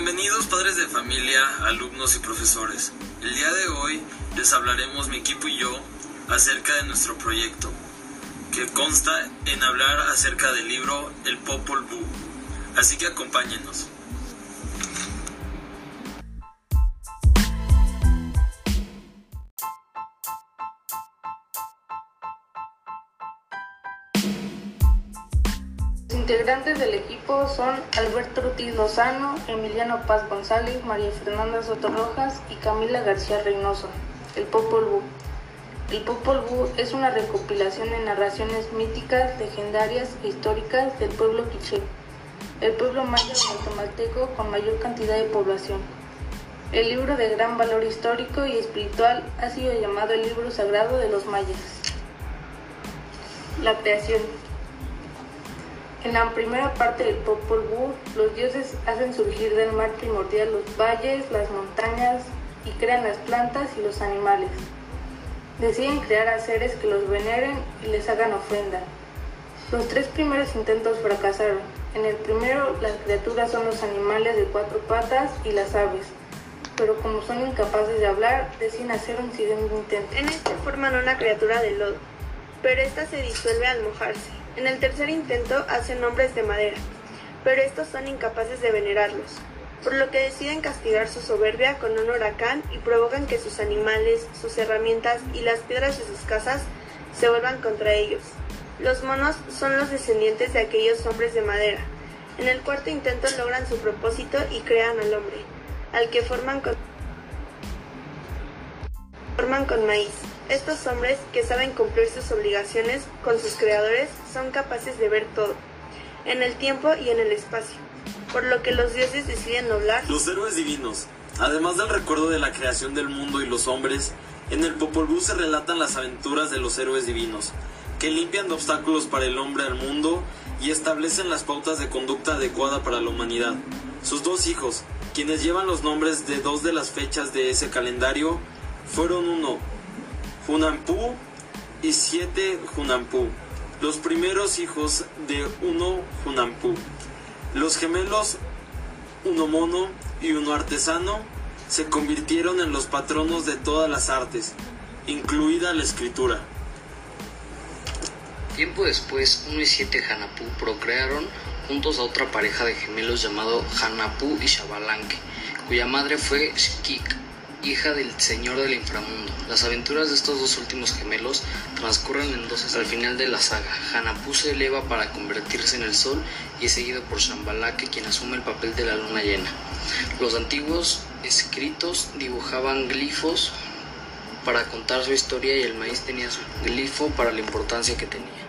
Bienvenidos padres de familia, alumnos y profesores. El día de hoy les hablaremos mi equipo y yo acerca de nuestro proyecto, que consta en hablar acerca del libro El Popol Vuh. Así que acompáñenos. Integrantes del equipo son Alberto Ortiz Lozano, Emiliano Paz González, María Fernanda Soto Rojas y Camila García Reynoso. El Popol Vuh. El Popol Vuh es una recopilación de narraciones míticas, legendarias e históricas del pueblo quiché, el pueblo maya guatemalteco con mayor cantidad de población. El libro de gran valor histórico y espiritual ha sido llamado el libro sagrado de los mayas. La creación. En la primera parte del Popol Vuh, los dioses hacen surgir del mar primordial los valles, las montañas y crean las plantas y los animales. Deciden crear a seres que los veneren y les hagan ofrenda. Los tres primeros intentos fracasaron. En el primero, las criaturas son los animales de cuatro patas y las aves, pero como son incapaces de hablar, deciden hacer un siguiente intento. En este forman una criatura de lodo, pero esta se disuelve al mojarse. En el tercer intento hacen hombres de madera, pero estos son incapaces de venerarlos, por lo que deciden castigar su soberbia con un huracán y provocan que sus animales, sus herramientas y las piedras de sus casas se vuelvan contra ellos. Los monos son los descendientes de aquellos hombres de madera. En el cuarto intento logran su propósito y crean al hombre, al que forman con, forman con maíz. Estos hombres que saben cumplir sus obligaciones con sus creadores son capaces de ver todo, en el tiempo y en el espacio, por lo que los dioses deciden doblar. Los héroes divinos. Además del recuerdo de la creación del mundo y los hombres, en el Popol Vuh se relatan las aventuras de los héroes divinos, que limpian de obstáculos para el hombre al mundo y establecen las pautas de conducta adecuada para la humanidad. Sus dos hijos, quienes llevan los nombres de dos de las fechas de ese calendario, fueron uno, Hunampu y siete Hunampu, los primeros hijos de uno Hunampu. Los gemelos uno mono y uno artesano se convirtieron en los patronos de todas las artes, incluida la escritura. Tiempo después, uno y siete Hanapu procrearon juntos a otra pareja de gemelos llamado Hanapu y Shabalanque, cuya madre fue Shkik, hija del señor del inframundo. Las aventuras de estos dos últimos gemelos transcurren en dos hasta el final de la saga. Hanapu se eleva para convertirse en el sol y es seguido por Shambalake, quien asume el papel de la luna llena. Los antiguos escritos dibujaban glifos para contar su historia y el maíz tenía su glifo para la importancia que tenía.